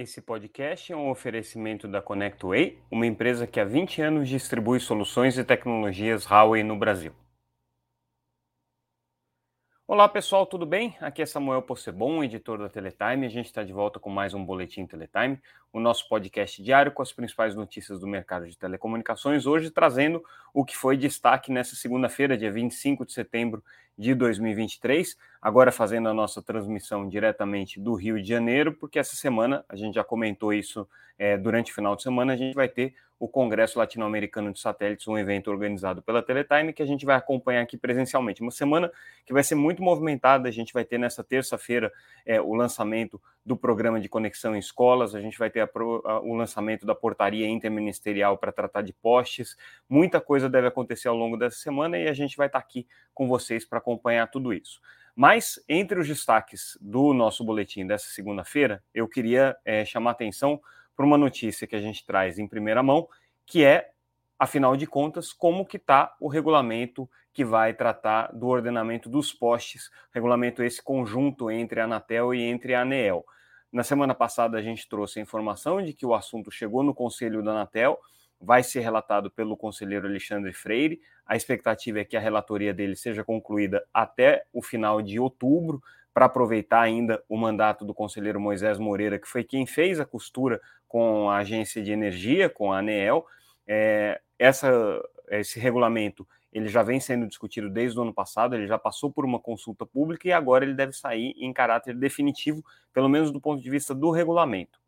Esse podcast é um oferecimento da ConnectWay, uma empresa que há 20 anos distribui soluções e tecnologias Huawei no Brasil. Olá pessoal, tudo bem? Aqui é Samuel Possebon, editor da Teletime. A gente está de volta com mais um Boletim Teletime, o nosso podcast diário com as principais notícias do mercado de telecomunicações. Hoje trazendo o que foi destaque nessa segunda-feira, dia 25 de setembro de 2023. Agora fazendo a nossa transmissão diretamente do Rio de Janeiro, porque essa semana, a gente já comentou isso é, durante o final de semana, a gente vai ter o Congresso Latino-Americano de Satélites, um evento organizado pela Teletime, que a gente vai acompanhar aqui presencialmente. Uma semana que vai ser muito movimentada, a gente vai ter nessa terça-feira é, o lançamento do programa de conexão em escolas, a gente vai ter a, a, o lançamento da portaria interministerial para tratar de postes, muita coisa deve acontecer ao longo dessa semana e a gente vai estar aqui com vocês para acompanhar tudo isso. Mas, entre os destaques do nosso boletim dessa segunda-feira, eu queria é, chamar atenção para uma notícia que a gente traz em primeira mão, que é, afinal de contas, como que está o regulamento que vai tratar do ordenamento dos postes, regulamento esse conjunto entre a Anatel e entre a ANEEL. Na semana passada a gente trouxe a informação de que o assunto chegou no Conselho da Anatel, vai ser relatado pelo conselheiro Alexandre Freire. A expectativa é que a relatoria dele seja concluída até o final de outubro, para aproveitar ainda o mandato do conselheiro Moisés Moreira, que foi quem fez a costura com a agência de energia, com a ANEEL. É, essa, esse regulamento ele já vem sendo discutido desde o ano passado, ele já passou por uma consulta pública e agora ele deve sair em caráter definitivo, pelo menos do ponto de vista do regulamento.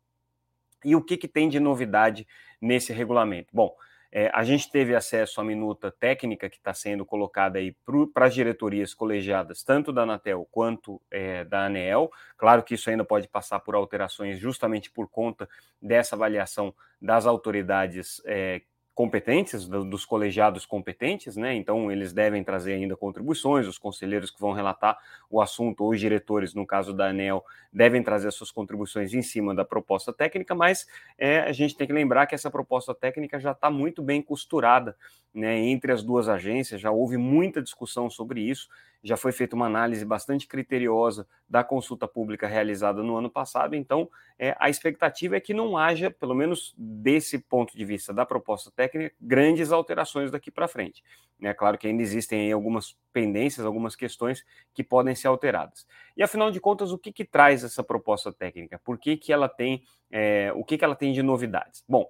E o que, que tem de novidade nesse regulamento? Bom, é, a gente teve acesso à minuta técnica que está sendo colocada aí para as diretorias colegiadas, tanto da Anatel quanto é, da ANEEL. Claro que isso ainda pode passar por alterações, justamente por conta dessa avaliação das autoridades é, competentes, dos colegiados competentes, né? Então eles devem trazer ainda contribuições, os conselheiros que vão relatar o assunto, ou os diretores, no caso da ANEL, devem trazer suas contribuições em cima da proposta técnica, mas é, a gente tem que lembrar que essa proposta técnica já está muito bem costurada né, entre as duas agências, já houve muita discussão sobre isso já foi feita uma análise bastante criteriosa da consulta pública realizada no ano passado, então é, a expectativa é que não haja, pelo menos desse ponto de vista da proposta técnica, grandes alterações daqui para frente. É claro que ainda existem algumas pendências, algumas questões que podem ser alteradas. E afinal de contas, o que, que traz essa proposta técnica? Por que, que ela tem, é, o que, que ela tem de novidades? Bom,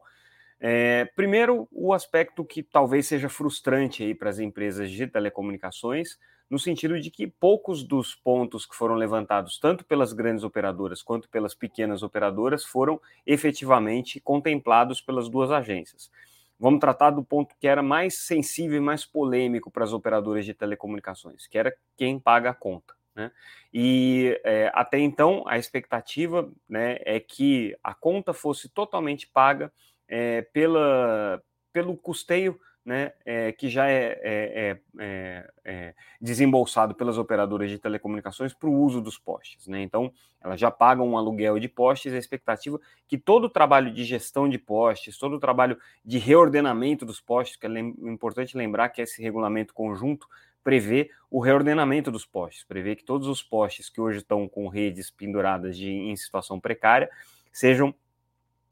é, primeiro, o aspecto que talvez seja frustrante aí para as empresas de telecomunicações, no sentido de que poucos dos pontos que foram levantados, tanto pelas grandes operadoras quanto pelas pequenas operadoras, foram efetivamente contemplados pelas duas agências. Vamos tratar do ponto que era mais sensível e mais polêmico para as operadoras de telecomunicações, que era quem paga a conta. Né? E é, até então a expectativa né, é que a conta fosse totalmente paga é, pela, pelo custeio né, é, que já é, é, é, é desembolsado pelas operadoras de telecomunicações para o uso dos postes. Né? Então, elas já pagam um aluguel de postes, a expectativa que todo o trabalho de gestão de postes, todo o trabalho de reordenamento dos postes, que é importante lembrar que esse regulamento conjunto prevê o reordenamento dos postes, prevê que todos os postes que hoje estão com redes penduradas de, em situação precária sejam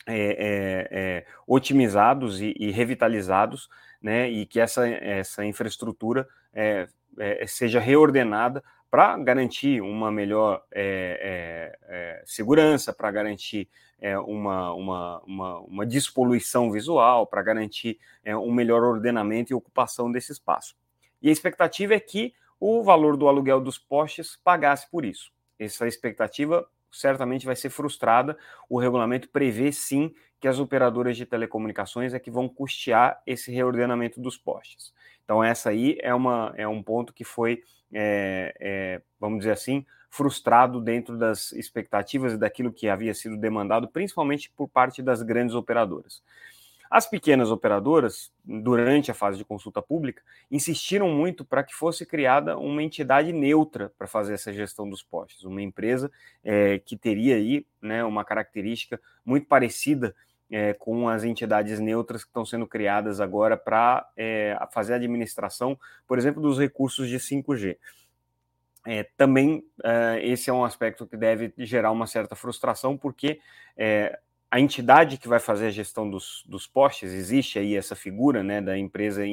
é, é, é, otimizados e, e, revitalizados, né, e que essa, essa infraestrutura é, é, seja reordenada para garantir uma melhor é, segurança, para garantir uma, uma, uma, uma, despoluição visual, para garantir um melhor ordenamento e ocupação desse espaço. E a expectativa é que o valor do aluguel dos postes pagasse por isso. Essa expectativa certamente vai ser frustrada. O regulamento prevê sim que as operadoras de telecomunicações é que vão custear esse reordenamento dos postes. Então, essa aí é, uma, é um ponto que foi, é, é, vamos dizer assim, frustrado dentro das expectativas e daquilo que havia sido demandado, principalmente por parte das grandes operadoras. As pequenas operadoras, durante a fase de consulta pública, insistiram muito para que fosse criada uma entidade neutra para fazer essa gestão dos postes, uma empresa é, que teria aí né, uma característica muito parecida é, com as entidades neutras que estão sendo criadas agora para é, fazer a administração, por exemplo, dos recursos de 5G. é, também é, esse é um aspecto que deve gerar uma certa frustração, porque é, a entidade que vai fazer a gestão dos, dos postes, existe aí essa figura né, da empresa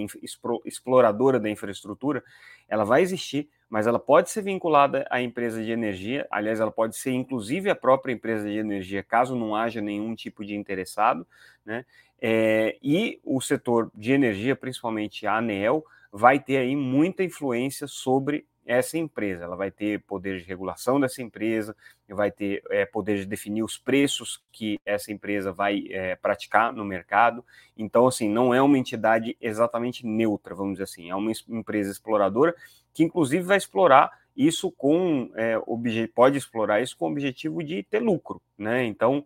exploradora da infraestrutura, ela vai existir, mas ela pode ser vinculada à empresa de energia, aliás, ela pode ser inclusive a própria empresa de energia, caso não haja nenhum tipo de interessado, né? É, e o setor de energia, principalmente a ANEEL, vai ter aí muita influência sobre essa empresa. Ela vai ter poder de regulação dessa empresa, vai ter é, poder de definir os preços que essa empresa vai é, praticar no mercado. Então, assim, não é uma entidade exatamente neutra, vamos dizer assim. É uma empresa exploradora que, inclusive, vai explorar isso com é, pode explorar isso com o objetivo de ter lucro, né? Então,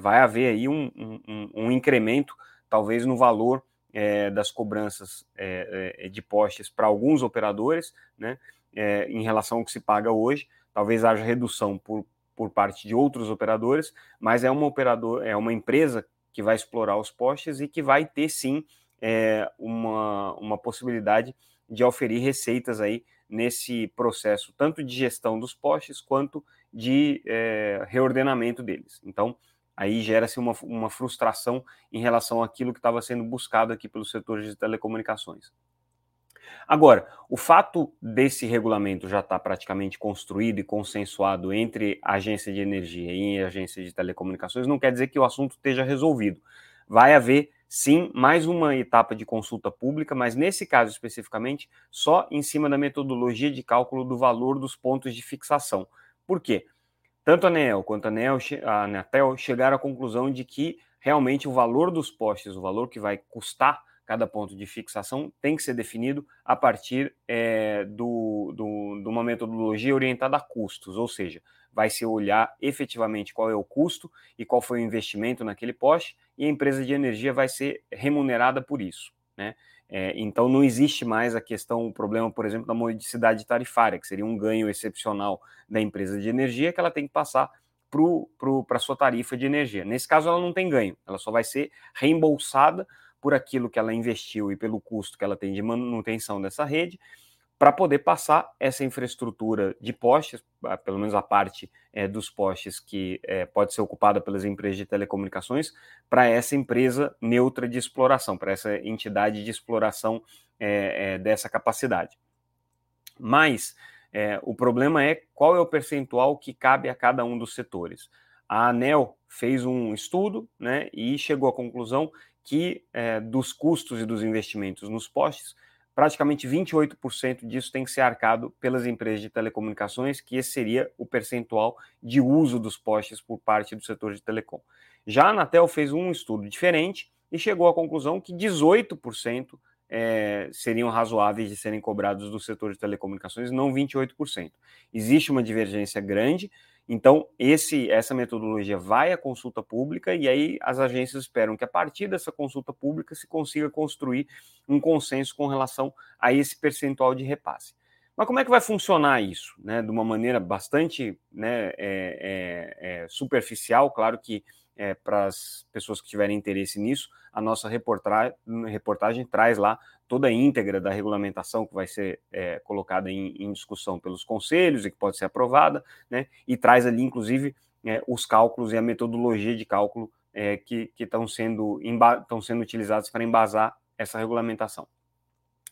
vai haver aí um, um, um incremento, talvez no valor é, das cobranças é, é, de postes para alguns operadores, né, é, em relação ao que se paga hoje. Talvez haja redução por, por parte de outros operadores, mas é uma operador, é uma empresa que vai explorar os postes e que vai ter sim é, uma, uma possibilidade de oferir receitas aí nesse processo, tanto de gestão dos postes quanto de é, reordenamento deles. Então, aí gera-se uma, uma frustração em relação àquilo que estava sendo buscado aqui pelos setores de telecomunicações. Agora, o fato desse regulamento já estar tá praticamente construído e consensuado entre a agência de energia e a agência de telecomunicações não quer dizer que o assunto esteja resolvido. Vai haver, sim, mais uma etapa de consulta pública, mas nesse caso especificamente, só em cima da metodologia de cálculo do valor dos pontos de fixação. Por quê? Tanto a ANEL quanto a, ANEL, a Anatel chegaram à conclusão de que realmente o valor dos postes, o valor que vai custar cada ponto de fixação, tem que ser definido a partir é, do, do, de uma metodologia orientada a custos, ou seja, vai se olhar efetivamente qual é o custo e qual foi o investimento naquele poste, e a empresa de energia vai ser remunerada por isso. Né? É, então não existe mais a questão, o problema, por exemplo, da modicidade tarifária, que seria um ganho excepcional da empresa de energia que ela tem que passar para a sua tarifa de energia. Nesse caso, ela não tem ganho, ela só vai ser reembolsada por aquilo que ela investiu e pelo custo que ela tem de manutenção dessa rede, para poder passar essa infraestrutura de postes, pelo menos a parte é, dos postes que é, pode ser ocupada pelas empresas de telecomunicações, para essa empresa neutra de exploração, para essa entidade de exploração é, dessa capacidade. Mas o problema é qual é o percentual que cabe a cada um dos setores. A ANEL fez um estudo né, e chegou à conclusão que dos custos e dos investimentos nos postes, praticamente 28% disso tem que ser arcado pelas empresas de telecomunicações, que esse seria o percentual de uso dos postes por parte do setor de telecom. Já a Anatel fez um estudo diferente e chegou à conclusão que 18% é, seriam razoáveis de serem cobrados do setor de telecomunicações, não 28%. Existe uma divergência grande, então, esse, essa metodologia vai à consulta pública e aí as agências esperam que a partir dessa consulta pública se consiga construir um consenso com relação a esse percentual de repasse. Mas como é que vai funcionar isso? Né? De uma maneira bastante né, é, é, é superficial, claro que é, para as pessoas que tiverem interesse nisso, a nossa reportagem, reportagem traz lá toda a íntegra da regulamentação que vai ser é, colocada em, em, discussão pelos conselhos e que pode ser aprovada, né? E traz ali, inclusive, é, os cálculos e a metodologia de cálculo é, que estão sendo, sendo utilizados para embasar essa regulamentação.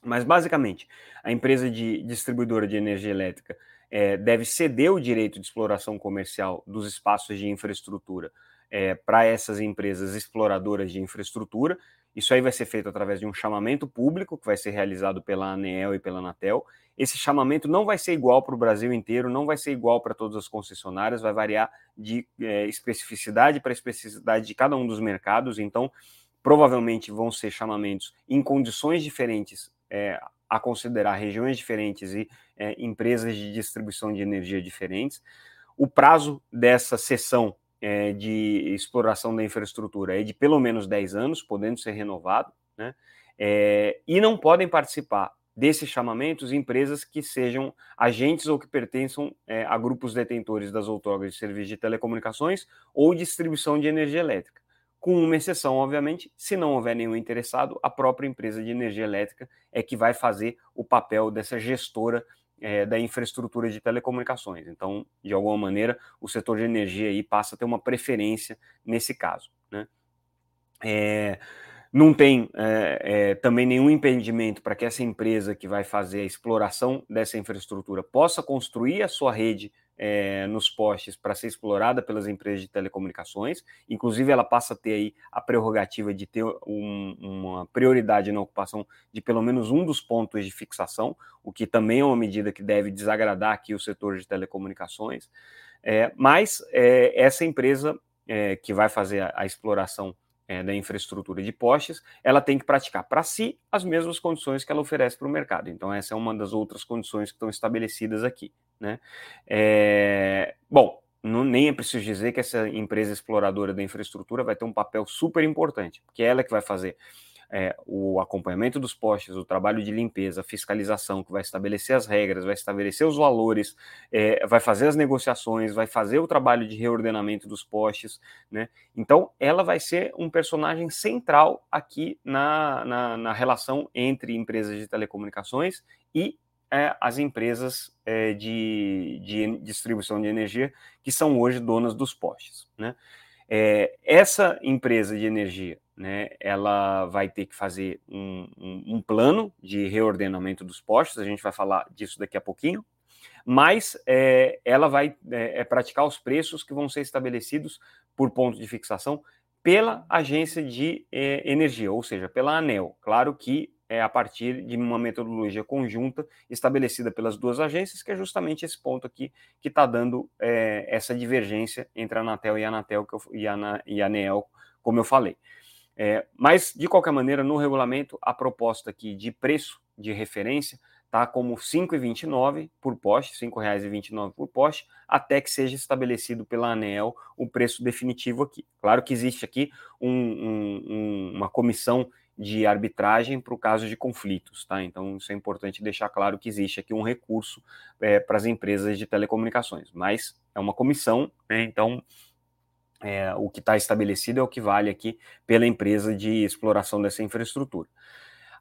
Mas, basicamente, a empresa de distribuidora de energia elétrica é, deve ceder o direito de exploração comercial dos espaços de infraestrutura é, para essas empresas exploradoras de infraestrutura. Isso aí vai ser feito através de um chamamento público que vai ser realizado pela ANEEL e pela Anatel. Esse chamamento não vai ser igual para o Brasil inteiro, não vai ser igual para todas as concessionárias, vai variar de é, especificidade para especificidade de cada um dos mercados. Então, provavelmente vão ser chamamentos em condições diferentes, é, a considerar regiões diferentes e é, empresas de distribuição de energia diferentes. O prazo dessa sessão é, de exploração da infraestrutura é de pelo menos 10 anos, podendo ser renovado, né? É, e não podem participar desses chamamentos empresas que sejam agentes ou que pertençam é, a grupos detentores das outorgas de serviços de telecomunicações ou distribuição de energia elétrica. Com uma exceção, obviamente, se não houver nenhum interessado, a própria empresa de energia elétrica é que vai fazer o papel dessa gestora é, da infraestrutura de telecomunicações. Então, de alguma maneira, o setor de energia aí passa a ter uma preferência nesse caso. Né? É, não tem é, é, também nenhum impedimento para que essa empresa que vai fazer a exploração dessa infraestrutura possa construir a sua rede é, nos postes para ser explorada pelas empresas de telecomunicações. Inclusive, ela passa a ter aí a prerrogativa de ter um, uma prioridade na ocupação de pelo menos um dos pontos de fixação, o que também é uma medida que deve desagradar aqui o setor de telecomunicações. É, mas é, essa empresa é, que vai fazer a, a exploração é, da infraestrutura de postes, ela tem que praticar para si as mesmas condições que ela oferece para o mercado. Então, essa é uma das outras condições que estão estabelecidas aqui. Né? É, bom, não, nem é preciso dizer que essa empresa exploradora da infraestrutura vai ter um papel super importante, porque é ela que vai fazer é, o acompanhamento dos postes, o trabalho de limpeza, fiscalização, que vai estabelecer as regras, vai estabelecer os valores, é, vai fazer as negociações, vai fazer o trabalho de reordenamento dos postes, né? Então, ela vai ser um personagem central aqui na, na, na relação entre empresas de telecomunicações e é, as empresas é, de, de, distribuição de energia que são hoje donas dos postes. Né? É, essa empresa de energia né, ela vai ter que fazer um, um, um, plano de reordenamento dos postos, a gente vai falar disso daqui a pouquinho, mas é, ela vai é, é, praticar os preços que vão ser estabelecidos por ponto de fixação pela agência de energia, ou seja, pela ANEL. Claro que é a partir de uma metodologia conjunta estabelecida pelas duas agências, que é justamente esse ponto aqui que está dando é, essa divergência entre a Anatel e a Anatel eu, e, a, e a ANEL, como eu falei. É, mas, de qualquer maneira, no regulamento, a proposta aqui de preço de referência está como R$ 5,29 por poste, R$ 5,29 por poste, até que seja estabelecido pela ANEL o preço definitivo aqui. Claro que existe aqui um, um, uma comissão de arbitragem para o caso de conflitos, tá? Então, isso é importante deixar claro que existe aqui um recurso é, para as empresas de telecomunicações, mas é uma comissão, né? Então, é, o que está estabelecido é o que vale aqui pela empresa de exploração dessa infraestrutura.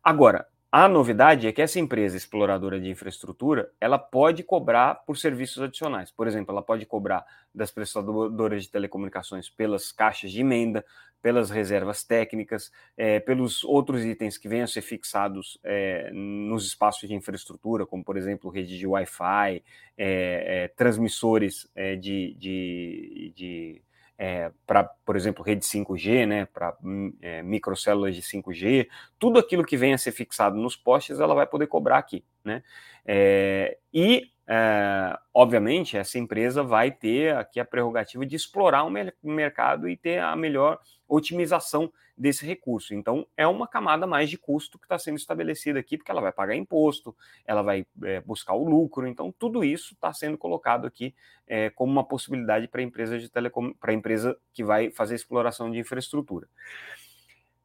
Agora, a novidade é que essa empresa exploradora de infraestrutura, ela pode cobrar por serviços adicionais. Por exemplo, ela pode cobrar das prestadoras de telecomunicações pelas caixas de emenda, pelas reservas técnicas, é, pelos outros itens que venham a ser fixados é, nos espaços de infraestrutura, como, por exemplo, rede de Wi-Fi, é, transmissores de, de, de é, para, por exemplo, rede 5G, né, para hum, é, microcélulas de 5G, tudo aquilo que venha a ser fixado nos postes, ela vai poder cobrar aqui. Né? É, e, é, obviamente, essa empresa vai ter aqui a prerrogativa de explorar o mercado e ter a melhor otimização desse recurso. Então, é uma camada mais de custo que está sendo estabelecida aqui, porque ela vai pagar imposto, ela vai é, buscar o lucro. Então, tudo isso está sendo colocado aqui é, como uma possibilidade para a empresa de telecom, para a empresa que vai fazer exploração de infraestrutura.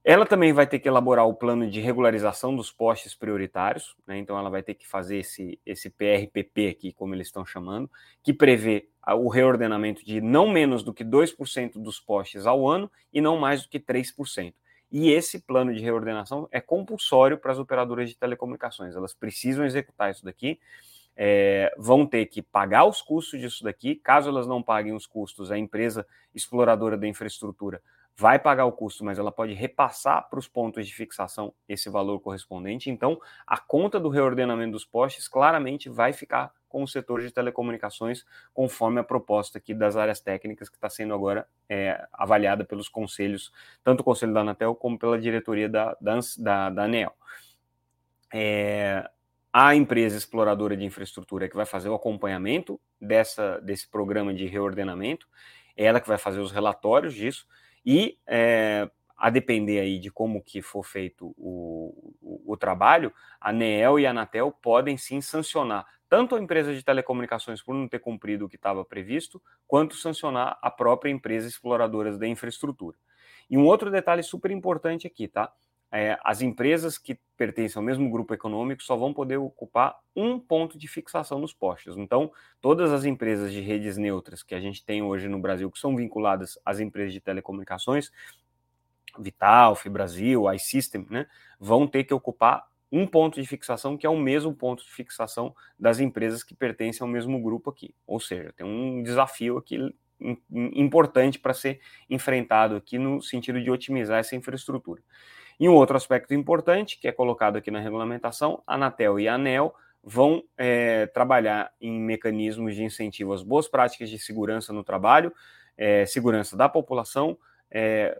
Ela também vai ter que elaborar o plano de regularização dos postes prioritários, né? então ela vai ter que fazer esse, esse PRPP aqui, como eles estão chamando, que prevê o reordenamento de não menos do que 2% dos postes ao ano e não mais do que 3%. E esse plano de reordenação é compulsório para as operadoras de telecomunicações, elas precisam executar isso daqui, é, vão ter que pagar os custos disso daqui, caso elas não paguem os custos, a empresa exploradora da infraestrutura vai pagar o custo, mas ela pode repassar para os pontos de fixação esse valor correspondente. Então, a conta do reordenamento dos postes claramente vai ficar com o setor de telecomunicações, conforme a proposta aqui das áreas técnicas que está sendo agora é, avaliada pelos conselhos, tanto o conselho da Anatel como pela diretoria da, da, da ANEL. É, a empresa exploradora de infraestrutura que vai fazer o acompanhamento dessa, desse programa de reordenamento, é ela que vai fazer os relatórios disso, e é, a depender aí de como que for feito o, o, o trabalho, a ANEEL e a Anatel podem sim sancionar tanto a empresa de telecomunicações por não ter cumprido o que estava previsto, quanto sancionar a própria empresa exploradora da infraestrutura. E um outro detalhe super importante aqui, tá? É, as empresas que pertencem ao mesmo grupo econômico só vão poder ocupar um ponto de fixação nos postes. Então, todas as empresas de redes neutras que a gente tem hoje no Brasil, que são vinculadas às empresas de telecomunicações, Vital, Fibrasil, iSystem, né, vão ter que ocupar um ponto de fixação que é o mesmo ponto de fixação das empresas que pertencem ao mesmo grupo aqui. Ou seja, tem um desafio aqui importante para ser enfrentado aqui no sentido de otimizar essa infraestrutura. E um outro aspecto importante, que é colocado aqui na regulamentação, a Anatel e a ANEL vão é, trabalhar em mecanismos de incentivo às boas práticas de segurança no trabalho, é, segurança da população, é,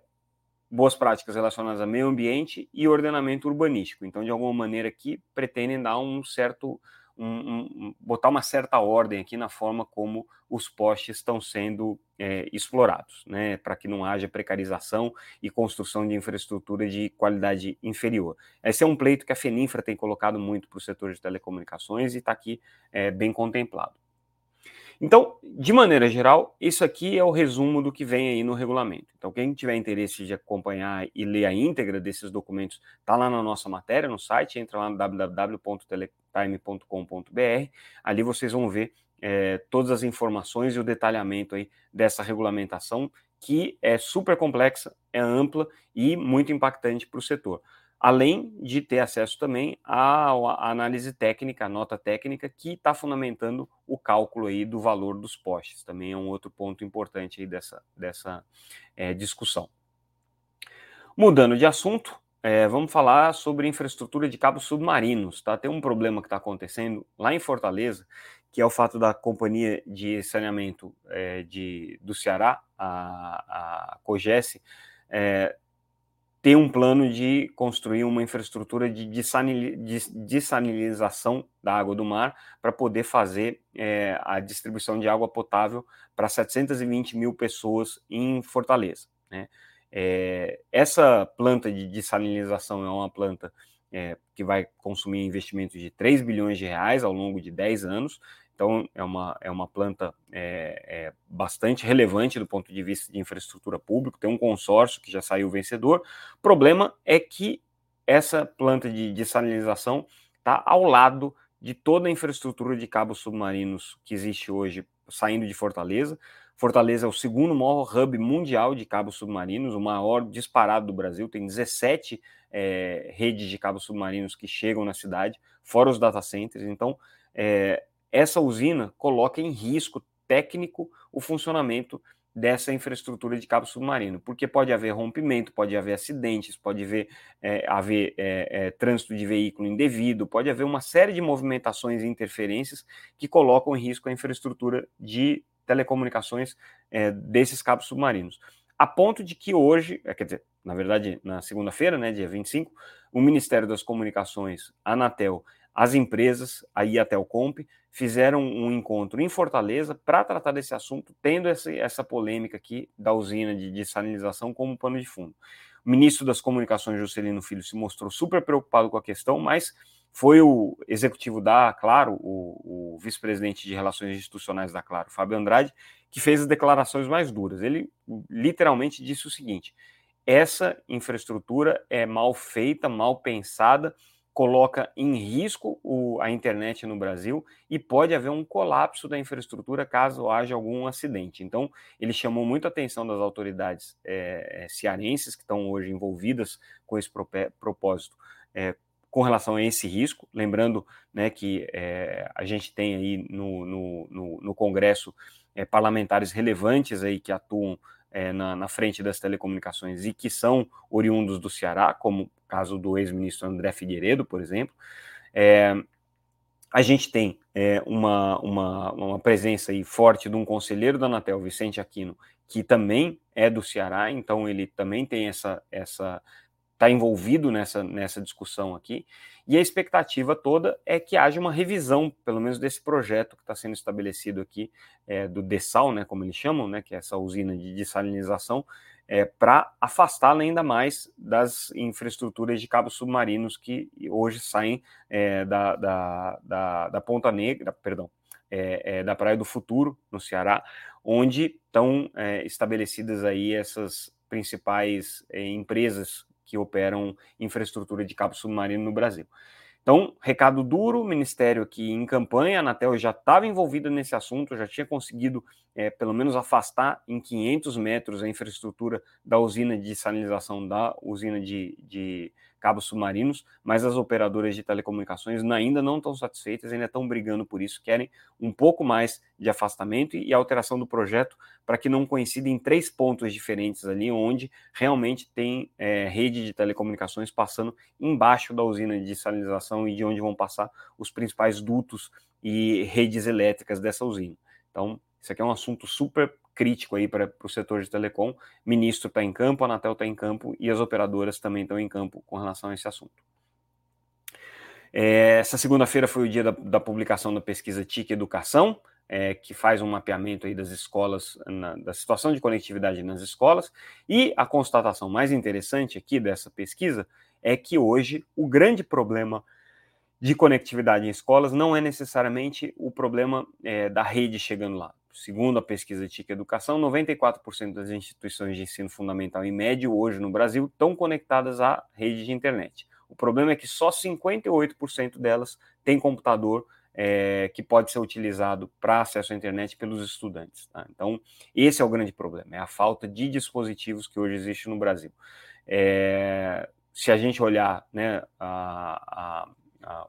boas práticas relacionadas ao meio ambiente e ordenamento urbanístico. Então, de alguma maneira aqui, pretendem dar um certo um, um, botar uma certa ordem aqui na forma como os postes estão sendo é, explorados, né, para que não haja precarização e construção de infraestrutura de qualidade inferior. Esse é um pleito que a Feninfra tem colocado muito para o setor de telecomunicações e está aqui é, bem contemplado. Então, de maneira geral, isso aqui é o resumo do que vem aí no regulamento. Então, quem tiver interesse de acompanhar e ler a íntegra desses documentos, está lá na nossa matéria, no site, entra lá no www.teletime.com.br, ali vocês vão ver é, todas as informações e o detalhamento aí dessa regulamentação, que é super complexa, é ampla e muito impactante para o setor além de ter acesso também à, à análise técnica, à nota técnica, que está fundamentando o cálculo aí do valor dos postes. Também é um outro ponto importante aí dessa, dessa é, discussão. Mudando de assunto, é, vamos falar sobre infraestrutura de cabos submarinos. Tá? Tem um problema que está acontecendo lá em Fortaleza, que é o fato da companhia de saneamento é, de, do Ceará, a, a COGES, é, ter um plano de construir uma infraestrutura de dessalinização da água do mar para poder fazer é, a distribuição de água potável para 720 mil pessoas em Fortaleza. Né? É, essa planta de dessalinização é uma planta é, que vai consumir investimentos de 3 bilhões de reais ao longo de 10 anos, então, é uma, é uma planta é, é bastante relevante do ponto de vista de infraestrutura pública. Tem um consórcio que já saiu vencedor. O problema é que essa planta de dessalinização está ao lado de toda a infraestrutura de cabos submarinos que existe hoje saindo de Fortaleza. Fortaleza é o segundo maior hub mundial de cabos submarinos, o maior disparado do Brasil. Tem 17 é, redes de cabos submarinos que chegam na cidade, fora os data centers. Então, é, essa usina coloca em risco técnico o funcionamento dessa infraestrutura de cabo submarino, porque pode haver rompimento, pode haver acidentes, pode haver, é, haver é, é, trânsito de veículo indevido, pode haver uma série de movimentações e interferências que colocam em risco a infraestrutura de telecomunicações desses cabos submarinos. A ponto de que hoje, quer dizer, na verdade, na segunda-feira, né, dia 25, o Ministério das Comunicações, a Anatel as empresas, a Iatelcomp, fizeram um encontro em Fortaleza para tratar desse assunto, tendo essa, essa polêmica aqui da usina de dessalinização como pano de fundo. O ministro das Comunicações, Juscelino Filho, se mostrou super preocupado com a questão, mas foi o executivo da Claro, o, o vice-presidente de Relações Institucionais da Claro, Fábio Andrade, que fez as declarações mais duras. Ele literalmente disse o seguinte: essa infraestrutura é mal feita, mal pensada coloca em risco o, a internet no Brasil e pode haver um colapso da infraestrutura caso haja algum acidente. Então, ele chamou muito a atenção das autoridades é, cearenses que estão hoje envolvidas com esse propósito. É, com relação a esse risco, lembrando né, que é, a gente tem aí no, no, no, no Congresso parlamentares relevantes aí que atuam é, na, na, frente das telecomunicações e que são oriundos do Ceará, como o caso do ex-ministro André Figueiredo, por exemplo. É, a gente tem é, uma, uma, uma presença aí forte de um conselheiro da Anatel, Vicente Aquino, que também é do Ceará, então ele também tem essa, essa está envolvido nessa, nessa discussão aqui, e a expectativa toda é que haja uma revisão, pelo menos desse projeto que está sendo estabelecido aqui, é, do DESAL, né, como eles chamam, né, que é essa usina de dessalinização, é, para afastá-la ainda mais das infraestruturas de cabos submarinos que hoje saem é, da, da, da, da, Ponta Negra, perdão, é, é, da Praia do Futuro, no Ceará, onde estão é, estabelecidas aí essas principais empresas que operam infraestrutura de cabo submarino no Brasil. Então, recado duro, Ministério aqui em campanha, a Anatel já estava envolvida nesse assunto, já tinha conseguido, é, pelo menos, afastar em 500 metros a infraestrutura da usina de salinização, da usina de, de cabos submarinos, mas as operadoras de telecomunicações ainda não estão satisfeitas, ainda estão brigando por isso, querem um pouco mais de afastamento e alteração do projeto para que não coincida em três pontos diferentes ali, onde realmente tem é, rede de telecomunicações passando embaixo da usina de salinização e de onde vão passar os principais dutos e redes elétricas dessa usina. Então, isso aqui é um assunto super crítico aí para o setor de telecom. Ministro está em campo, a Anatel está em campo e as operadoras também estão em campo com relação a esse assunto. É, essa segunda-feira foi o dia da, da, publicação da pesquisa TIC Educação, é, que faz um mapeamento aí das escolas, na, da situação de conectividade nas escolas, e a constatação mais interessante aqui dessa pesquisa é que hoje o grande problema de conectividade em escolas não é necessariamente o problema é, da rede chegando lá. Segundo a pesquisa TIC Educação, 94% das instituições de ensino fundamental e médio hoje no Brasil estão conectadas à rede de internet. O problema é que só 58% delas têm computador é, que pode ser utilizado para acesso à internet pelos estudantes. Tá? Então, esse é o grande problema, é a falta de dispositivos que hoje existe no Brasil. É, se a gente olhar né, a, a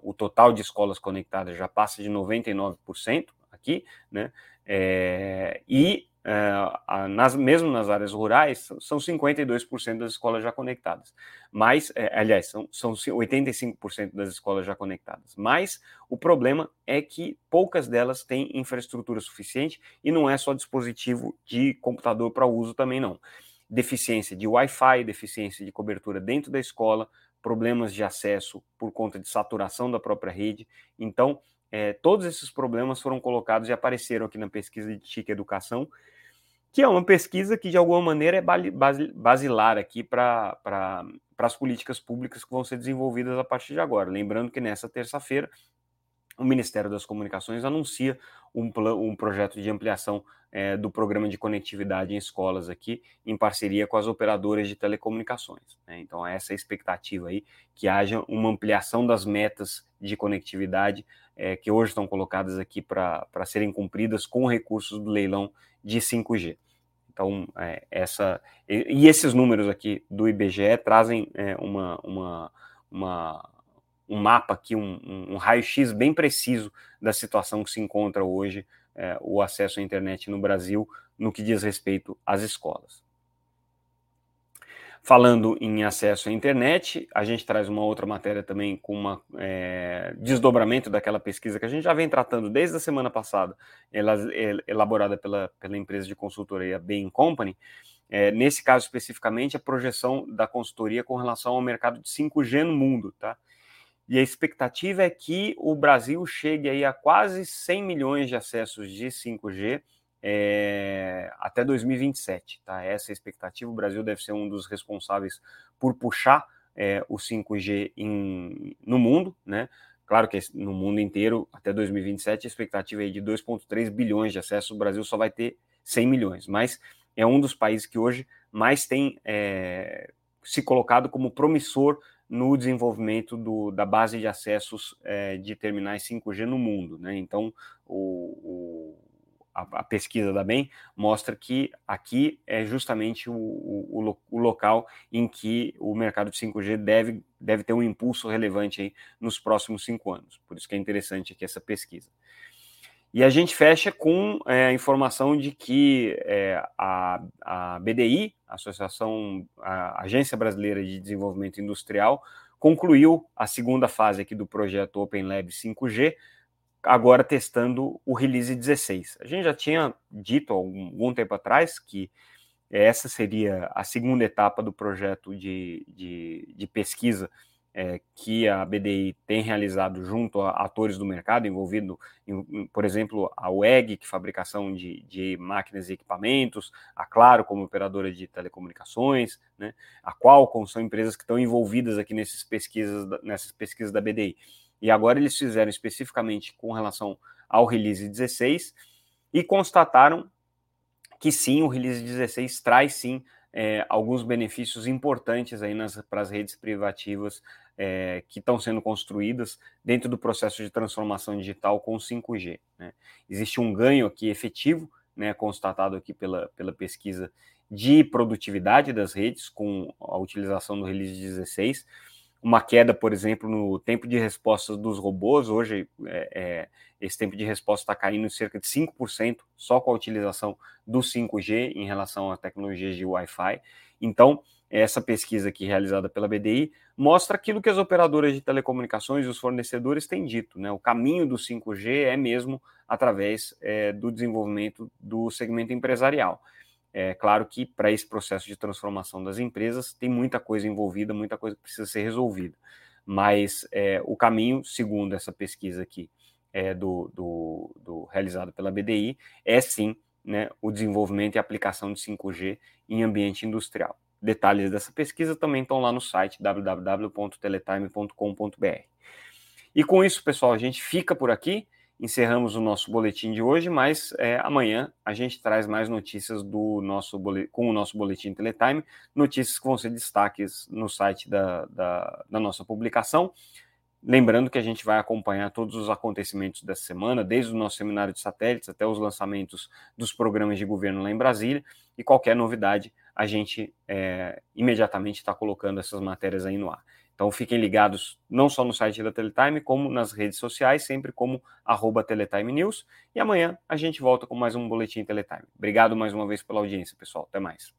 o total de escolas conectadas já passa de 99% aqui, né? É, e é, nas, mesmo nas áreas rurais, são 52% das escolas já conectadas. Mas, é, aliás, são, são 85% das escolas já conectadas. Mas o problema é que poucas delas têm infraestrutura suficiente e não é só dispositivo de computador para uso também, não. Deficiência de Wi-Fi, deficiência de cobertura dentro da escola, problemas de acesso por conta de saturação da própria rede. Então, é, todos esses problemas foram colocados e apareceram aqui na pesquisa de TIC Educação, que é uma pesquisa que, de alguma maneira, é basilar aqui para as políticas públicas que vão ser desenvolvidas a partir de agora. Lembrando que nessa terça-feira, o Ministério das Comunicações anuncia um, um projeto de ampliação é, do programa de conectividade em escolas aqui, em parceria com as operadoras de telecomunicações. Né? Então, essa é a expectativa aí, que haja uma ampliação das metas de conectividade é, que hoje estão colocadas aqui para serem cumpridas com recursos do leilão de 5G. Então, é, essa e, e, esses números aqui do IBGE trazem é, uma, uma, uma um mapa aqui, um, um, raio-x bem preciso da situação que se encontra hoje é, o acesso à internet no Brasil no que diz respeito às escolas. Falando em acesso à internet, a gente traz uma outra matéria também com um é, desdobramento daquela pesquisa que a gente já vem tratando desde a semana passada, ela, é, elaborada pela, pela empresa de consultoria Bain Company. É, nesse caso especificamente, a projeção da consultoria com relação ao mercado de 5G no mundo, tá? E a expectativa é que o Brasil chegue aí a quase 100 milhões de acessos de 5G é, até 2027. Tá? Essa é a expectativa. O Brasil deve ser um dos responsáveis por puxar é, o 5G em, no mundo, né? Claro que no mundo inteiro, até 2027, a expectativa é de 2,3 bilhões de acessos. O Brasil só vai ter 100 milhões, mas é um dos países que hoje mais tem é, se colocado como promissor no desenvolvimento do, da base de acessos é, de terminais 5G no mundo. Né? Então, o, o, a, a, pesquisa da BEM mostra que aqui é justamente o, o, o, local em que o mercado de 5G deve, deve ter um impulso relevante aí nos próximos cinco anos. Por isso que é interessante aqui essa pesquisa. E a gente fecha com é, a informação de que é, a, a BDI, Associação, a Agência Brasileira de Desenvolvimento Industrial, concluiu a segunda fase aqui do projeto Open Lab 5G, agora testando o release 16. A gente já tinha dito algum, algum tempo atrás que essa seria a segunda etapa do projeto de, de, de pesquisa é, que a BDI tem realizado junto a atores do mercado envolvido, em, por exemplo, a UEG, que é fabricação de, de, máquinas e equipamentos, a Claro como operadora de telecomunicações, né, a Qualcomm são empresas que estão envolvidas aqui nessas pesquisas, nessas pesquisas da BDI. E agora eles fizeram especificamente com relação ao release 16 e constataram que sim, o release 16 traz sim é, alguns benefícios importantes aí para as redes privativas é, que estão sendo construídas dentro do processo de transformação digital com 5G. Né? Existe um ganho aqui efetivo, né, constatado aqui pela, pela pesquisa de produtividade das redes com a utilização do release 16, uma queda, por exemplo, no tempo de resposta dos robôs. Hoje, é, é, esse tempo de resposta está caindo em cerca de 5% só com a utilização do 5G em relação à tecnologia de Wi-Fi. Então, essa pesquisa aqui realizada pela BDI mostra aquilo que as operadoras de telecomunicações e os fornecedores têm dito. Né? O caminho do 5G é mesmo através é, do desenvolvimento do segmento empresarial. É claro que para esse processo de transformação das empresas tem muita coisa envolvida, muita coisa que precisa ser resolvida. Mas é, o caminho, segundo essa pesquisa aqui é, do, do, do realizada pela BDI, é sim né, o desenvolvimento e aplicação de 5G em ambiente industrial. Detalhes dessa pesquisa também estão lá no site www.teletime.com.br. E com isso, pessoal, a gente fica por aqui encerramos o nosso boletim de hoje, mas é, amanhã a gente traz mais notícias do nosso com o nosso boletim Teletime, notícias que vão ser destaques no site da, da, da nossa publicação. Lembrando que a gente vai acompanhar todos os acontecimentos dessa semana, desde o nosso seminário de satélites até os lançamentos dos programas de governo lá em Brasília, e qualquer novidade a gente é, imediatamente está colocando essas matérias aí no ar. Então fiquem ligados não só no site da Teletime, como nas redes sociais, sempre como arroba Teletime News. E amanhã a gente volta com mais um Boletim Teletime. Obrigado mais uma vez pela audiência, pessoal. Até mais.